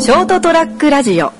ショートトラックラジオ。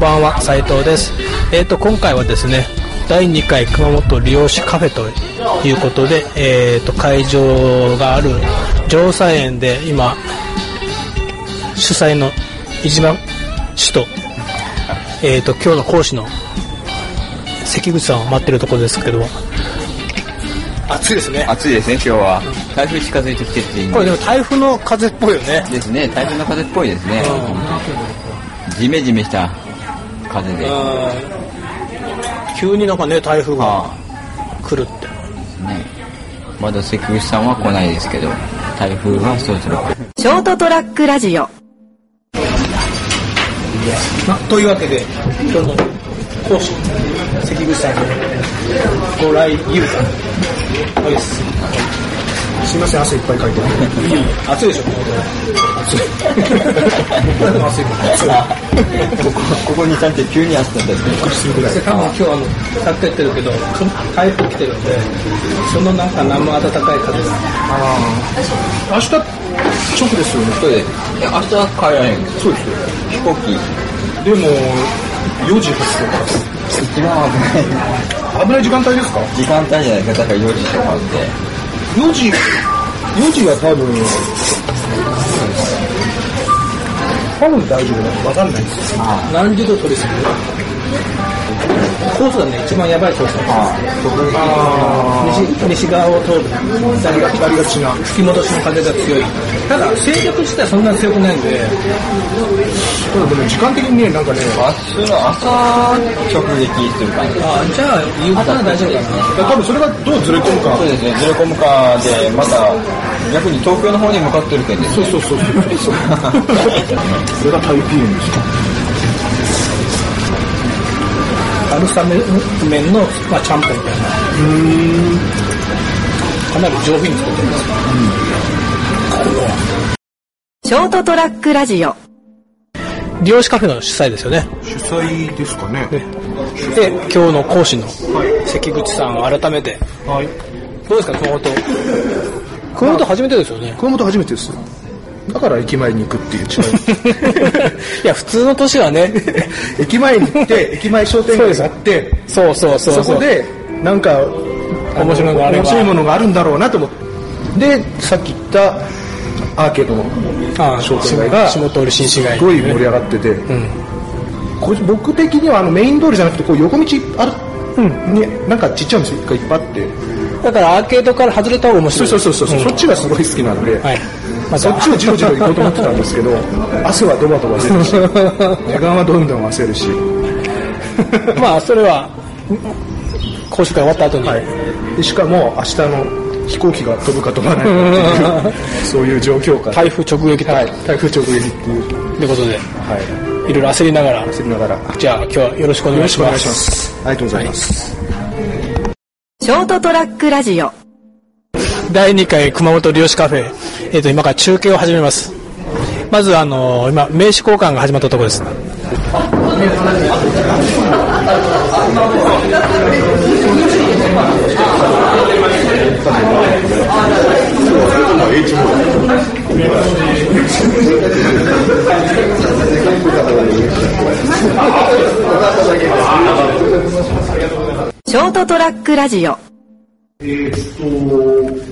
ばんは、斉藤です。えっ、と、今回はですね、第2回熊本利用しカフェということで、えっ、と、会場がある城西園で今、主催の飯島氏と、えっ、と、今日の講師の関口さんを待ってるところですけど、暑いですね。暑いですね、今日は。台風近づいてきてっていうこれでも台風の風っぽいよね。ですね、台風の風っぽいですね。ジメジメした風で。うん急になんかね、台風が来るって。ね、まだ関口さんは来ないですけど、台風はそろそろ来る。ショートトラックラジオまというわけで、今日の講師、関口さんのご来遊さんです。すいません、汗いっぱいかいて。いい暑いでしょ、この暑い。暑いここ、ここにちゃんと急に暑かったですね。多分今日あの、さっき言ってるけど、台風来てるんで、そのなんか生暖かい風が。明日、直ですよね。そうで明日帰られるんですそうですよ。飛行機。でも、4時発送か一番危ない。ら。危ない時間帯ですか？時間帯じゃないですか、だから4時とかって。?4 時、4時は多分、多分大丈夫だわかんないです。何時度取りする？コースがね、一番やばいコースだああ、そこに、西西側を通る左がありがちな。吹き戻しの風が強いただ勢力自体そんなに強くないんでただでも時間的にね、なんかね、明日の朝直撃する感じ。あじゃあ夕方は大丈夫かな多分それがどうずれ込むか。そうですね、ずれ込むかで、また逆に東京の方に向かってるけんです。そうそうそうそう。それが台風ですか。春雨麺の、まあ、ちゃんぽんみたいな。かなり上品に作ってます。ショートトラックラジオ。利用しカフェの主催ですよね。主催ですかね。で今日の講師の関口さんを改めて。はい。どうですか熊本。熊本初めてですよね。熊本初めてです。だから駅前に行くっていう違い。いや普通の年はね。駅前に行って、駅前商店街があって、そうそうそうそこで、なんか、面白いの面白いものがあるんだろうなと思って。で、さっき言ったアーケードの商店街が、下通り新市街すごい盛り上がってて、これ僕的にはあのメイン通りじゃなくて、こう横道ある、になんかちっちゃいお店がいっぱいあって、だからアーケードから外れた方が面白い。そうそうそうそう、ん。そっちがすごい好きなんで、はい。まあそっちをじろじろ行こうと思ってたんですけど、汗はドバドバするし、時間はどんどん焦るし、まあそれは講習会終わった後に、はい、でしかも明日の飛行機が飛ぶか飛ばないかっていう、そういう状況下で、台風直撃と、はい、台風直撃っていう、ということではい、いろいろ焦りながら。焦りながら、よじゃあ今日はよろしくお願いします。す。ありがとうございます。ショートトラックラジオ。第2回熊本漁師カフェ、えー、と今から中継を始めます。まずあの今名刺交換が始まったところですトトラックラジオ。えーっと、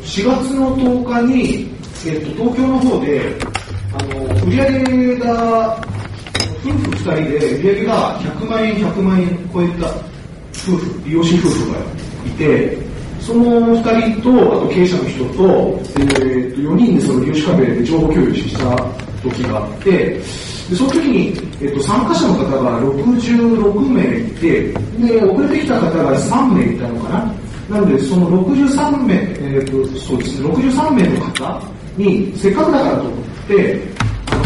4月の10日に、えーっと、東京の方で、あの、売上が、夫婦2人で売上が100万円、100万円超えた夫婦、利用者夫婦がいて、その2人と、あと経営者の人と、えーっと、4人でその利用者カフェで情報共有した時があって、でその時に、えっと、参加者の方が66名いて、で、遅れてきた方が3名いたのかな。なので、その63名、えっと、そうですね、63名の方にせっかくだからと思って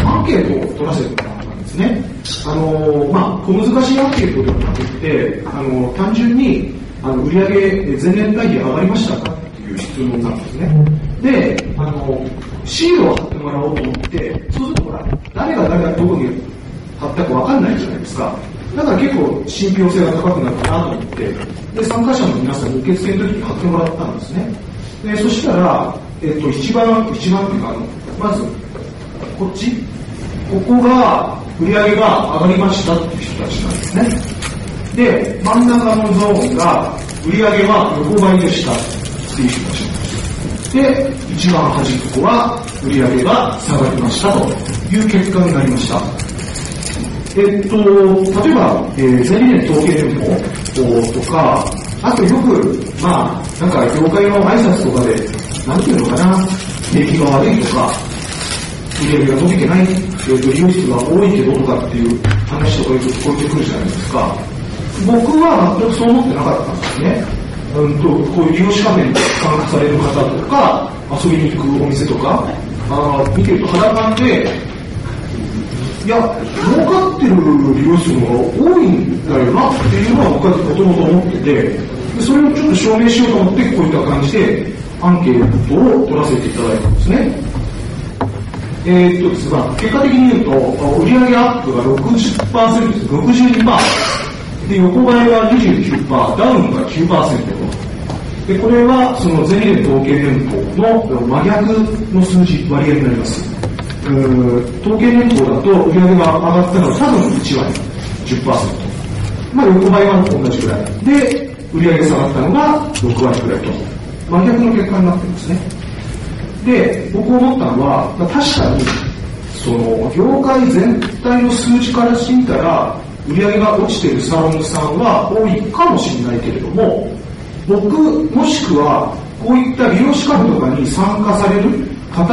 アンケートを取らせてもらったんですねあのまあ小難しいアンケートではなくてあの単純にあの売上前年対比上がりましたかっていう質問なんですねであのシールを貼ってもらおうと思ってそうするとほら誰が誰がどこに貼ったか分かんないじゃないですか。だから結構信憑性が高くなるかなと思ってで参加者の皆さんに受付の時に貼ってもらったんですね。でそしたら、えっと、一番一番っていうかあのまずこっちここが売り上げが上がりましたっていう人たちなんですね。で真ん中のゾーンが売り上げは横ばいでしたっていう人たちなんですで一番端っこは売り上げが下がりましたという結果になりましたえっと、例えば、えー、全年統計連邦とか、あとよく、まあ、なんか業界の挨拶とかで、なんていうのかな、景気が悪いとか、売り上げが伸びてない、利用数が多いけどとかっていう話とかよく聞こえてくるじゃないですか。僕は全くそう思ってなかったんですね。うんと、こういう利用者カフェに参加される方とか、遊びに行くお店とか、あ見てると肌感で、いや、儲かってる利用数の方が多いんだよなっていうのは僕はもともと思ってて、でそれをちょっと証明しようと思って、こういった感じでアンケートを取らせていただいたんですね。えー、っとですが、結果的に言うと、売上アップが60%です。62%。で、横ばいは29%、ダウンが9%と。で、これは、その全年統計年俸の真逆の数字、割合になります。統計年俸だと売上が上がったのは多分1割、10%。まあ、横ばいは同じぐらい。で、売上下がったのが6割ぐらいと。真逆の結果になってるんですね。で、僕思ったのは、まあ確かに、その、業界全体の数字からしてみたら、売り上げが落ちているサロンさんは多いかもしれないけれども、僕、もしくは、こういった利用資格とかに参加される方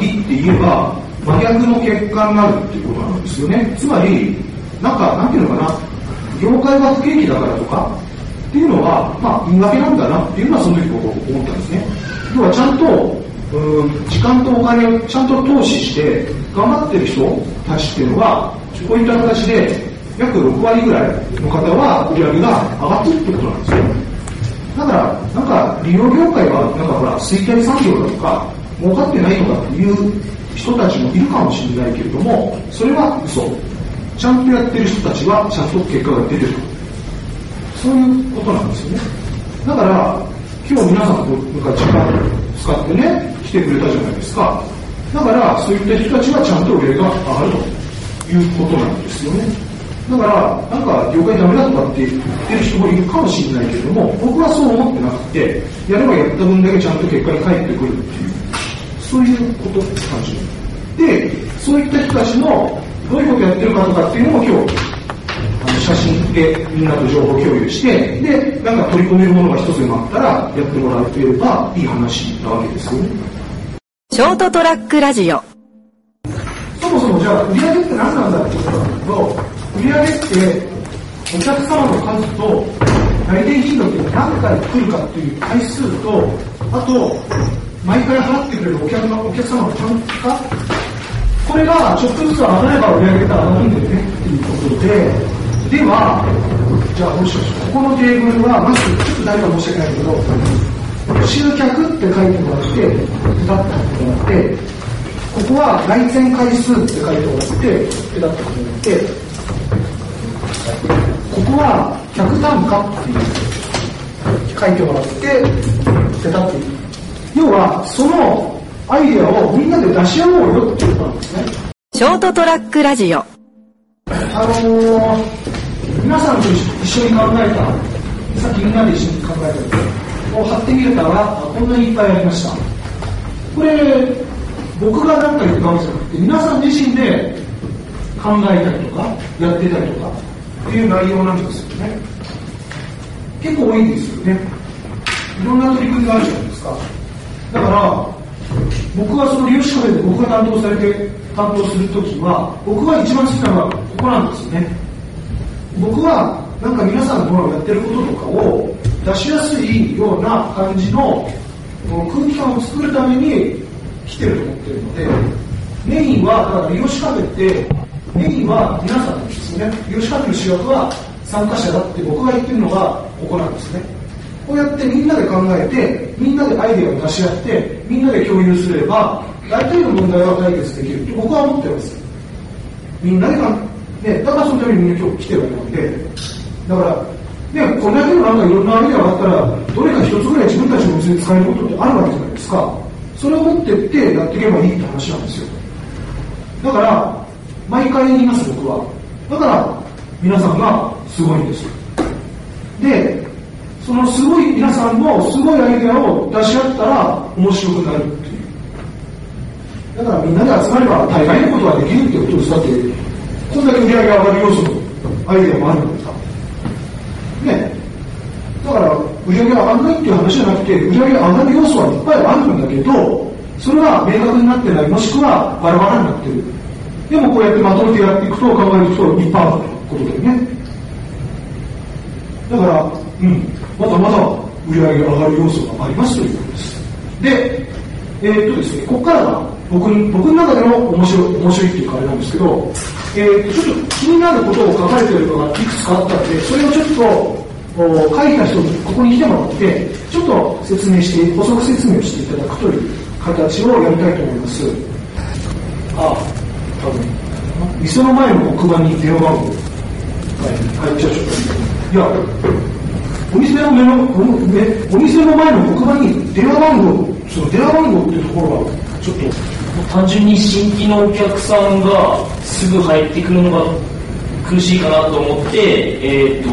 に限って言えば、真逆の結果になるっていうことなんですよね。つまり、なんか、なんていうのかな、業界が不景気だからとか、っていうのは、まあ、言い訳なんだなっていうのはその時僕思ったんですね。要はちゃんと、うん時間とお金をちゃんと投資して頑張ってる人たちっていうのは、こういった形で約6割ぐらいの方は売り上げが上がってるってことなんですよ。だから、なんか利用業界は、なんかほら、衰退産業だとか、儲かってないとかっていう人たちもいるかもしれないけれども、それは嘘。ちゃんとやってる人たちはちゃんと結果が出てる。そういうことなんですよね。だから、今日皆さんとか時間使ってね、来てくれたじゃないですか。だから、そういった人たちはちゃんと売り上げが上がるということなんですよね。だから、なんか業界ダメだとかって言ってる人もいるかもしれないけれども、僕はそう思ってなくて、やればやった分だけちゃんと結果に返ってくるっていう、そういうことって感じ。で、そういった人たちのどういうことやってるかとかっていうのも今日、あの写真でみんなと情報共有して、で、なんか取り込めるものが一つでもあったら、やってもらえればいい話なわけですよね。ショートトラックラジオそもそもじゃあ売り上げって何なんだってことなんだけど、売り上げってお客様の数と来店頻度って何回来るかっていう回数と、あと、毎回払ってくれるお客のお客様の単価、これがちょっとずつ上がれば売り上げが上がるんだよねっていうことで、では、じゃあどうしよう。ここのテーブルは、まず、ちょっと誰か申し訳ないけど、集客って書いてもらって、ペタッと貼ってもらって、ここは来店回数って書いてもらって、ペタッと貼ってもらって、ここは客単価っていう書いてもらって、ペタッと。要は、そのアイデアをみんなで出し合おうよっていうことなんですね。ショートトラックラジオあのー、皆さんと一緒に考えた、さっきみんなで一緒に考えたを貼ってみたら、あこんなにいっぱいありました。これ、僕が何か言ったわけじゃなくて、皆さん自身で考えたりとか、やってたりとか、っていう内容なんですよね。結構多いんですよね。いろんな取り組みがあるじゃないですか。だから、僕はその利用者で僕が担当されて担当するときは、僕が一番好きなのはここなんですよね。僕はなんか皆さんのやってることとかを出しやすいような感じの空気感を作るために来てると思ってるので、メインは、だから利用しカフェって、メインは皆さんですね。利用しカフェの主役は参加者だって僕が言ってるのがここなんですね。こうやってみんなで考えて、みんなでアイデアを出し合って、みんなで共有すれば、大体の問題は解決できると僕は思ってます。みんなでか、ね、だからそのためにみんな今日来てるわけなんで、だから、ね、これだけのなんかいろんなアイデアがあったら、どれか一つぐらい自分たちのお店で使えることってあるわけじゃないですか。それを持ってってやっていけばいいって話なんですよ。だから、毎回言います、僕は。だから、皆さんがすごいんです。で、そのすごい皆さんのすごいアイデアを出し合ったら面白くなるっていう。だからみんなで集まれば大概のことはできるってことです。だって、こんだけ売り上げ上がる要素のアイデアもあるんだから。ね。だから、売り上げ上がらないっていう話じゃなくて、売り上げ上がる要素はいっぱいあるんだけど、それは明確になってない、もしくはバラバラになってる。でもこうやってまとめてやっていくと考えるといっぱいあるということだよね。だから、うん、まだまだ売り上げが上がる要素がありますということです。で、えーっとですね、ここからは僕僕の中での面白い、面白いっていうかあれなんですけど、えーっと、ちょっと気になることを書かれているのがいくつかあったので、それをちょっと、お書いた人にここに来てもらって、ちょっと説明して、補足説明をしていただくという形をやりたいと思います。あ、多分、店の前の黒板に電話番号。はい、じゃあちょ、いや、お店の目の、おお店の前の黒板に電話番号、その電話番号っていうところが、ちょっと、単純に新規のお客さんがすぐ入ってくるのが苦しいかなと思って、えっ、と、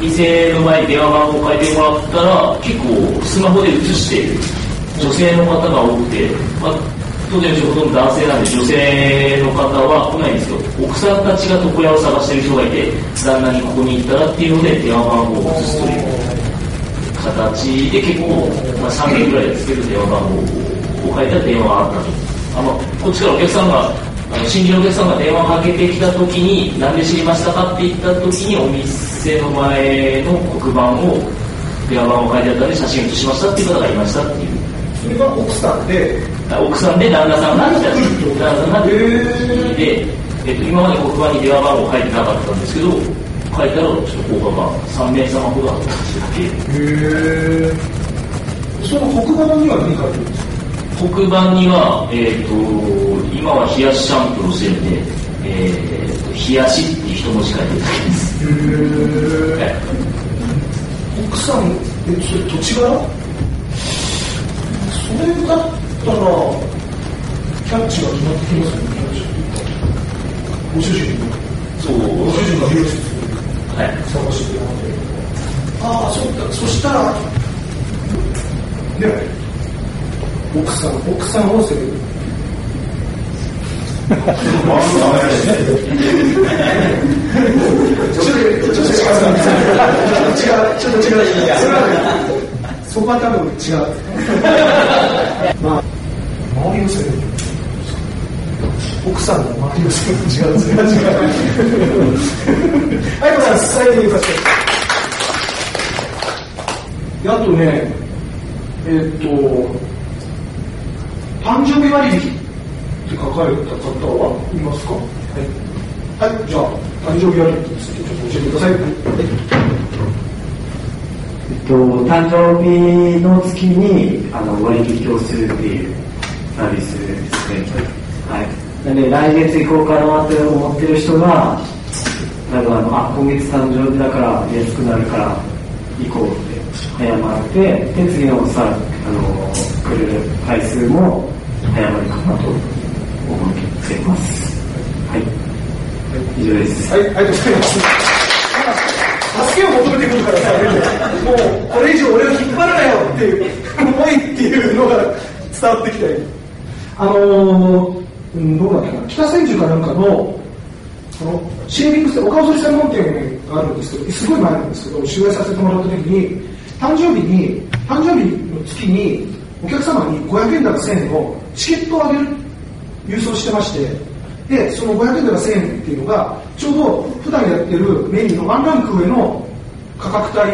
店の前に電話番号を書いてもらったら、結構スマホで映してる女性の方が多くて、まあ、当然ほとんど男性なんで女性の方は来ないんですよ。奥さんたちが床屋を探してる人がいて、旦那にここに行ったらっていうので電話番号を移すという。形で結構、まあ、3件ぐらいですけど電話番号を書いた電話があったとあのこっちからお客さんがあの新人のお客さんが電話をかけてきた時に何で知りましたかって言った時にお店の前の黒板を電話番号を書いてあったんで写真写しましたっていう方がいましたっていうそれが奥さんで、奥さんで旦那さんが来た旦那さんが来て、えっと、今まで黒板に電話番号書いてなかったんですけど書いたらちょっと効果が3名様ほどあっただけへーその黒板には何書いてるんですか黒板には、えー、と今は冷やしシャンプーをしてるんで、えーと、冷やしって一文字書いてるだけです。はい奥さん、え、それ土地柄それだったら、キャッチが決まってきますよね、キャッチご主人そうご主人が美容室はい探してくれて。ああ、そうか、そしたら、ね、奥さん、奥さんを責める。ちょっと、ちょっと違う、ちょっと違う、ちょっと違う、それはそこは多分違う。まあ、周りを責める。奥さんの周りを責める。違う、それは違う。はい、ございます。最後に言いましょう。であとね、えーっと、誕生日割引って書かれた方はいますかはい。はい、じゃあ、誕生日割引についてちょっと教えてください。はい。えっと、誕生日の月にあの割引をするっていうサービスですね。はい。なので、来月行こうかなって思ってる人が、なんかあの、あ、今月誕生日だから安くなるから行こうって早まって、で、次のさ、あの、来る回数も早まるかなと思ってます。はい。以上です。はい、ありがとうございます。助けを求めてくるからさ、もうこれ以上俺を引っ張るなよっていう思いっていうのが伝わってきたり。あのー、うんどうだっけな、北千住かなんかの、そのシェービングス、お顔剃り専門店があるんですけど、すごい前なんですけど、取材させてもらった時に、誕生日に、誕生日の月に、お客様に500円だか1000円のチケットをあげる、郵送してまして、で、その500円だか1000円っていうのが、ちょうど普段やってるメニューのワンランク上の価格帯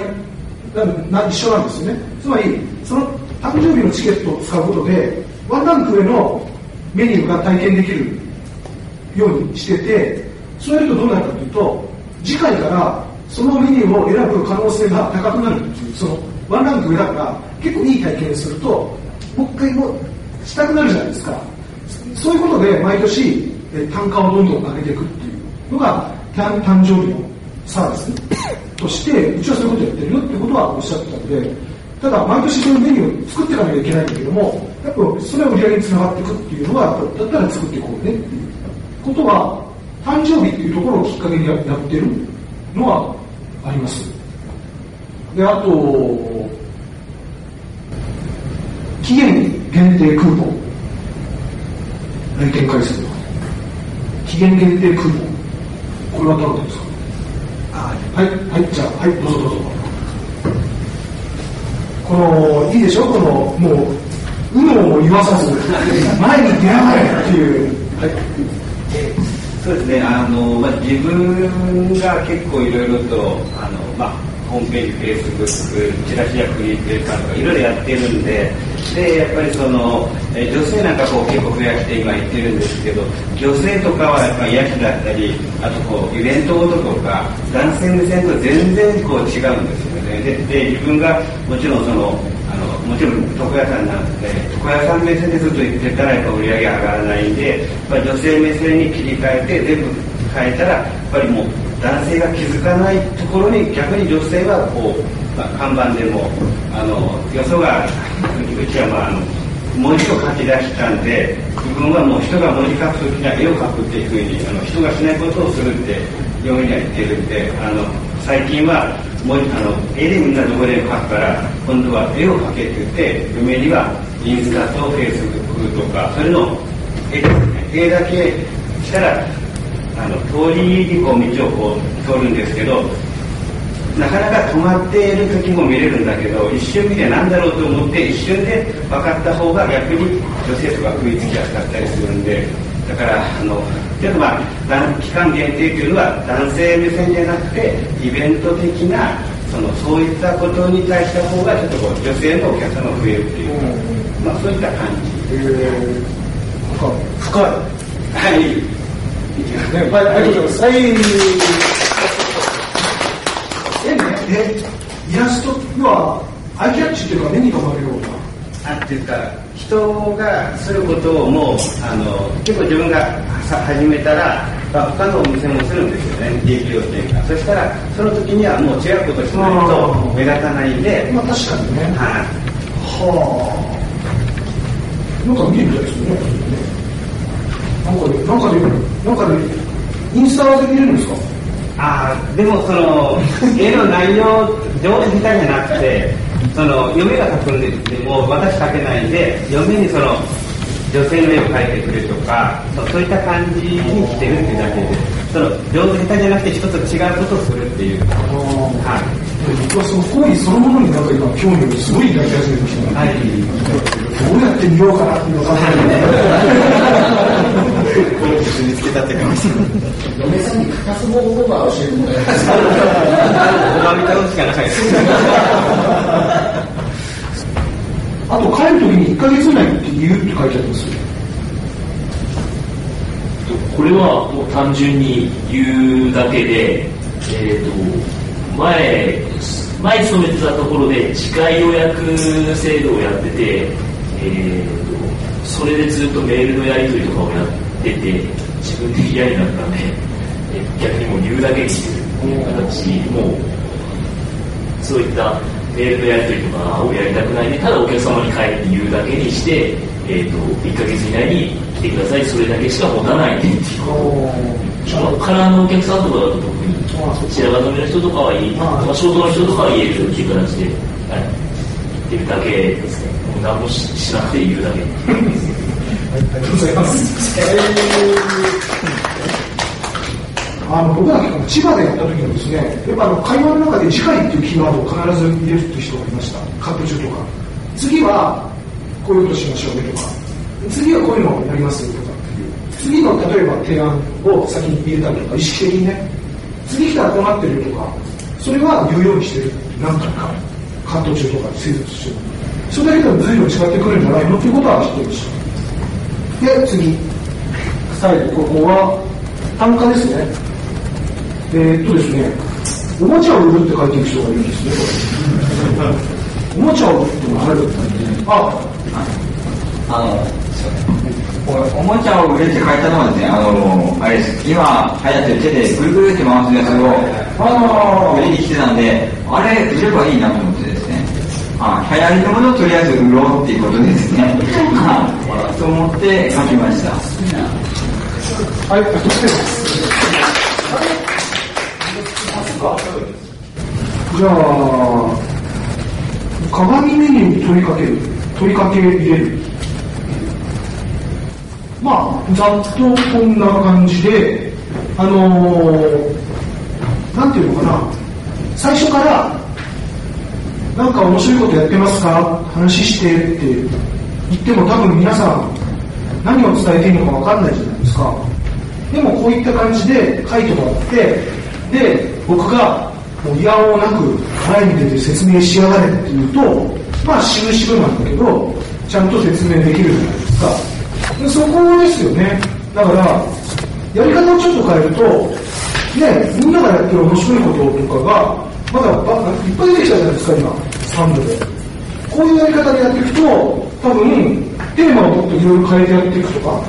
なな一緒なんですよね。つまり、その誕生日のチケットを使うことで、ワンランク上のメニューが体験できるようにしてて、そうやるとどうなるかというと、次回からそのメニューを選ぶ可能性が高くなるっていう、そのワンランク上だから、結構いい体験すると、もう一回もしたくなるじゃないですか。そういうことで毎年えー単価をどんどん上げていくっていうのが誕誕生日のサービスとして、うちはそういうことやってるよってことはおっしゃってたので、ただ毎年そういうメニューを作っていかなきゃいけないんだけども、やっぱそれは売り上げにつながっていくっていうのは、やっぱだったら作っていこうねっていうことは、誕生日っていうところをきっかけにややってるのはあります。で、あと、期限限定クーポン。来店回数の期限限定クーポン。これはどうですか？はい、はい、じゃあ、はい、どうぞどうぞ。この、いいでしょ？この、もう、有無を言わさず、前に出らないっていう。はい。そうですね、あのまあ、自分が結構いろいろとあの、まあ、ホームページ、フェイスブック、チラシやクリエイティブとかいろいろやってるんで、でやっぱりそのえ女性なんかこう結構増やして今言ってるんですけど、女性とかはやっぱり癒しだったり、あとこうイベントごととか、男性目線と全然こう違うんですよね。でで自分がもちろんそのあのもちろん床屋さんなんで床屋さん目線でずっと言ってたらやっぱ売り上げ上がらないんでやっぱり女性目線に切り替えて全部変えたらやっぱりもう男性が気づかないところに逆に女性はこう、まあ、看板でもあのよそがうちはまあ文字を書き出したんで自分はもう人が文字書くときには絵を描くっていうふうにあの人がしないことをするって嫁には言ってるんであの最近はもうあの絵でみんなどこでも描くから今度は絵を描けって言って嫁にはインスタとフェイスブックとかそれの絵ですね。絵だけしたらあの通りにこう道をこう通るんですけどなかなか止まっている時も見れるんだけど一瞬見て何だろうと思って一瞬で分かった方が逆に女性とか食いつきやすかったりするんでだからあのちょっとまあ男期間限定というのは男性目線じゃなくてイベント的なそのそういったことに対した方がちょっとこう女性のお客様が増えるっていうか、まあそういった感じ。深い。はい。ね、はい、ありがとうございます。はい。え、ね、え、イラストは、アイキャッチっていうか目に留まるような？あっていうか人がすることをもうあの結構自分がさ始めたら、まあ、他のお店もするんですよね利益要点がそしたらその時にはもう違うことしないと目立たないんでまあ確かにね。はいはあ。なんか見るみたいですよね。なんかで、なんかで、なんかで、インスタで見れるんですか？ああでもその絵の内容上手下手じゃなくてその嫁が描くんででも私描けないんで嫁にその女性の絵を描いてくれとかそそういった感じにしてるっていうだけでその上手下手じゃなくて一つ違うことをするっていう。はい。僕はその行為そのものになんか今興味をすごい抱き始めたはい。どうやって見ようかなっていうのを考え見つけたって感じ嫁さんに欠かす方法は教えてもらえますか拝み倒しかないあと帰る時に1ヶ月以内って言うって書いてありますよ。これはもう単純に言うだけで、えー、と前前勤めてたところで次回予約制度をやってて、えー、とそれでずっとメールのやり取りとかをやってて自分で嫌になったんでえ逆にもう言うだけにしてる。いう形もうそういったメールのやり取りとかをやりたくないんでただお客様に帰って言うだけにして、えー、と1ヶ月以内に来てください。それだけしか持たないっていう。カラーのお客さんとかだと特に白髪染めの人とかはいい、まあ、ショートの人とかは言えるっていう形で、はい、言ってるだけですね。もう何もししなくて言うだけありがとうございます。あの僕ら千葉でやった時にですね、やっぱあの会話の中で次回っていうキーワードを必ず入れるっていう人がいました。カット中とか。次はこういうことしましょうねとか。次はこういうのをやりますよとかっていう。次の例えば提案を先に入れたりとか、意識的にね。次来たらこうなってるとか、それは言うようにしてる。何回か。関東中とか生活してるそれだけでも随分違ってくるんじゃないのっていうことは知ってるしたで次最後ここは単価ですね。えーっとですねおもちゃを売るって書いてる人がいるんですね。おもちゃを売るってのはあるああの、おもちゃを売れって書いたのはですね、あの、あれです、今流行ってる手でぐるぐるって回すやつを、売りに来てたんで、あれ売ればいいなと思あ流行りのものをとりあえず売ろうっていうことでですね、はいと思って書きました。はい。じゃあ、鏡メニューに取りかける、取りかけ入れる。まあ、ざっとこんな感じで、あのーなんていうのかな、最初から、なんか面白いことやってますか？話してって言っても多分皆さん何を伝えていいのか分かんないじゃないですか。でもこういった感じで書いてもらって、で、僕がもういやおうなく前に出て説明しやがれっていうと、まあ渋々なんだけど、ちゃんと説明できるじゃないですか。でそこですよね。だから、やり方をちょっと変えると、ね、みんながやってる面白いこととかが、まだいっぱい出てきたじゃないですか、今、3部で。こういうやり方でやっていくと、多分、テーマをもっといろいろ変えてやっていくとか、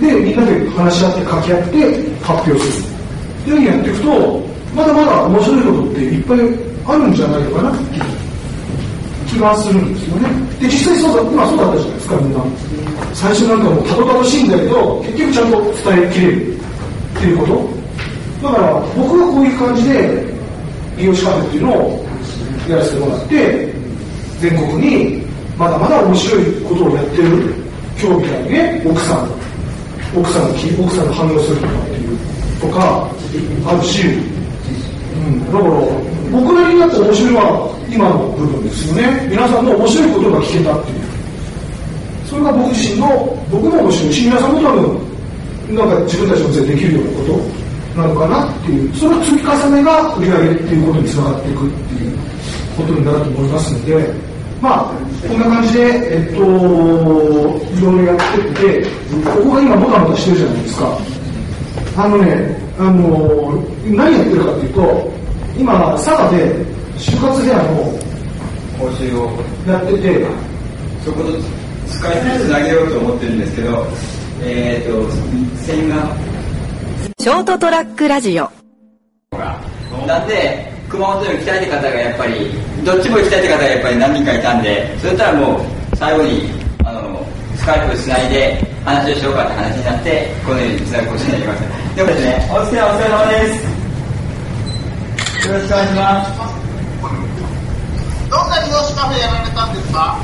で、みんなで話し合って掛け合って発表する。っていうふうにやっていくと、まだまだ面白いことっていっぱいあるんじゃないのかなっていう気がするんですよね。で、実際そうだ、今そうだったじゃないですか、みんな。最初なんかもうたどたどしいんだけど、結局ちゃんと伝えきれるっていうこと。だから、僕はこういう感じで、利用しカフェっていうのをやらせてもらって、全国にまだまだ面白いことをやってる興味あるね、奥さん。奥さんの、奥さんの反応するとかっていう、とか、あるし、うん、だから、僕なりになった面白いのは今の部分ですよね。皆さんの面白いことが聞けたっていう。それが僕自身の、僕も面白いし、皆さんも多分、なんか自分たちのせいできるようなことなのかなっていう、その積み重ねが売り上げっていうことにつながっていくっていうことになると思いますので、まあ、こんな感じで、えっと、いろいろやってって、ここが今もたもたしてるじゃないですか。あのね、あの、何やってるかっていうと、今、佐賀で就活フェアの講習をやってて、そこと使いつなげようと思ってるんですけど、えっ、と、線が、ショートトラックラジオなんで、熊本に行きたいって方がやっぱり、どっちも行きたいって方がやっぱり何人かいたんで、そしたらもう、最後に、あの、スカイプつないで話をしようかって話になって、このようにつなぐことになりました。でもですね、お疲れお疲れ様です。よろしくお願いします。どんな利用しカフェやられたんですか？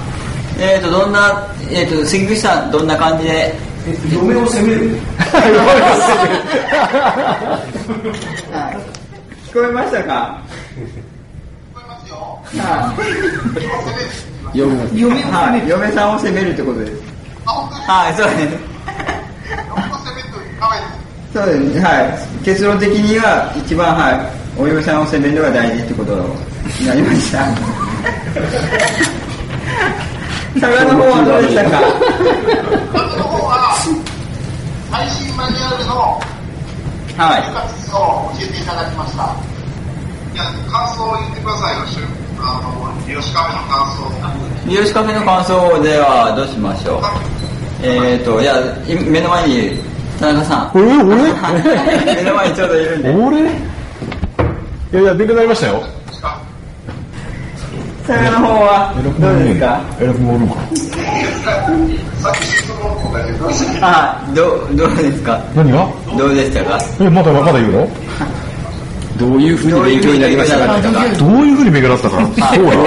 えっ、と、どんな、えっ、と、関口さん、どんな感じで、えっと、嫁を責める。聞こえましたか？ますよ。はい。嫁はい、嫁さんを責めるってことです。はい、そうです。そうですね、はい。結論的には、一番、はい、お嫁さんを責めるのが大事ってことになりました。佐賀の方はどうでしたか？私の方は、最新マニュアルのはい。生活を教えていただきました。いや、感想を言ってくださいよ、しゅあの、利用しカフェの感想。三好カフェの感想ではどうしましょう？えっ、と、いや、い目の前に、田中さん。俺俺 目の前にちょうどいるんで。俺？いやいや、勉強になりましたよ。佐賀の方はどうですか？えらくもおるんか。あ、どう、どうですか？何が？どうでしたか？え、まだ、まだ言うの？どういうふうに勉強になりましたかどういうふうに勉強だったかそうなの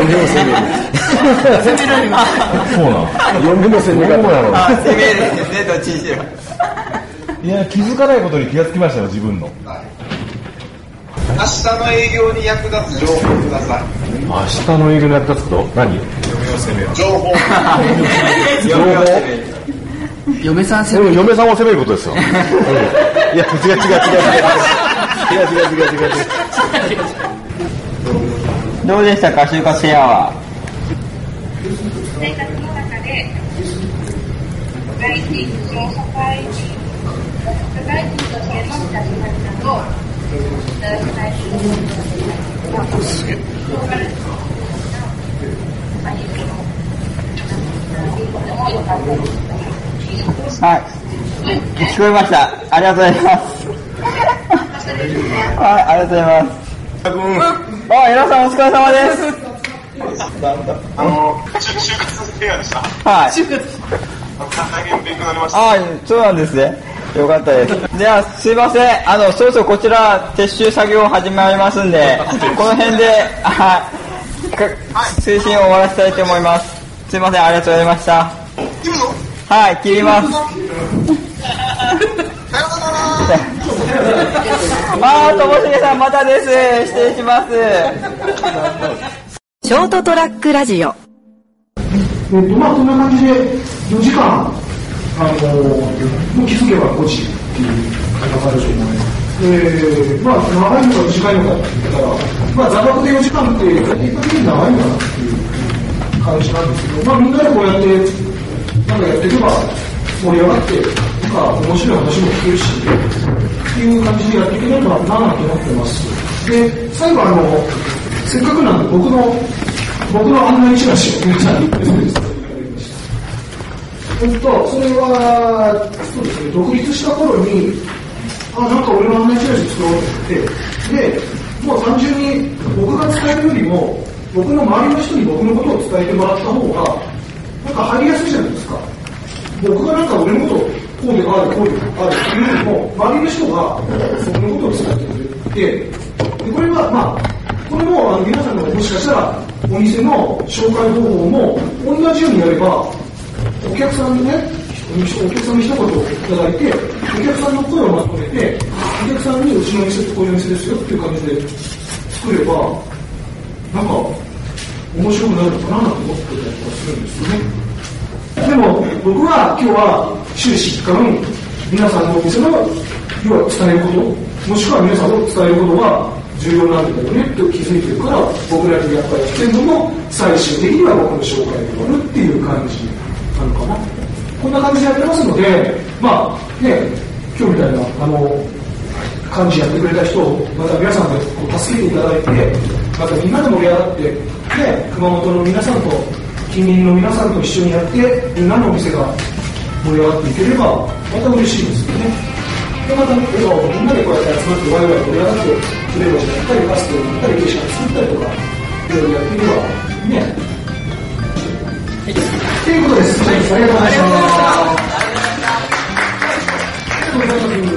そうなの 4分の線どうやろうあ、攻めるですね、どっちにしろ。いや、気づかないことに気がつきましたよ、自分の。明日の営業に役立つ情報をください。明日の営業の役立つこと？何？情報。嫁を攻める嫁さんせ俺嫁さんを責めることですよ。うんいや、違う違う違う違う。違う違う違う違う違う。どうでしたか、就活フェアは。生活の中で、外人、社会人、社会人としての立ち。はい。聞こえました。ありがとうございます。はい、ありがとうございます。あ、皆さんお疲れ様です。あの、就活フェアでした。はい。大変勉強になりました。あそうなんですね。よかったです。じゃあ、すいません。あの、そろそろこちら、撤収作業始まりますんで、この辺で、あか推進を終わらせたいと思います。すいません、ありがとうございました。はい、切ります。あー、ともしげさん、またです。失礼します。ショートトラックラジオえっと、まあ、こんな感じで、4時間、あのもう気づけば5時っていう形でしょうね。えー、まあ、長いのか短いのかって言ったら、まあ、座学で4時間って、的に長いのかなっていう感じなんですけど、まあ、みんなでこうやって、なんかやっていけば、盛り上がって、か面白い話も聞けるし、っていう感じでやっていければなぁなんて思ってます。で、最後あの、せっかくなんで僕の、僕の案内チラシを皆さんにプレゼントさせていただきました。えっと、それは、そうですね、独立した頃に、あ、なんか俺の案内チラシ作ろうと思って、で、もう単純に僕が伝えるよりも、僕の周りの人に僕のことを伝えてもらった方が、なんか入りやすいじゃないですか。僕がなんか俺のことをこうである、こうであるっていうよりも、周りの人が僕のことを伝えてくれて、でこれはまあ、これもあの皆さんのもしか？したらお店の紹介方法も同じようにやれば、お客さんにね、お客さんに一言いただいて、お客さんの声をまとめて、お客さんにうちの店ってこういうお店ですよっていう感じで作れば、なんか？面白くなるのか？なと思ってたりとか？するんですよね。でも僕は今日は終始一貫皆さんのお店の要は伝えることもしくは皆さんを伝えることが重要なんだよね。って気づいてるから僕らにやっぱり全部も最終的には僕の紹介になるっていう感じなのかな。こんな感じでやってますのでまあね今日みたいなあの感じやってくれた人をまた皆さんでこう助けていただいてまたみんなで盛り上がって、ね、熊本の皆さんと近隣の皆さんと一緒にやってみんなのお店が盛り上がっていければまた嬉しいですよね。でまた笑顔をみんなでこうやって集まってワイワイ盛り上がってフレーバーじゃったりパスタをやったりケーション作ったりとかいろいろやっていけばね。ということです、はい、ありがとうございました。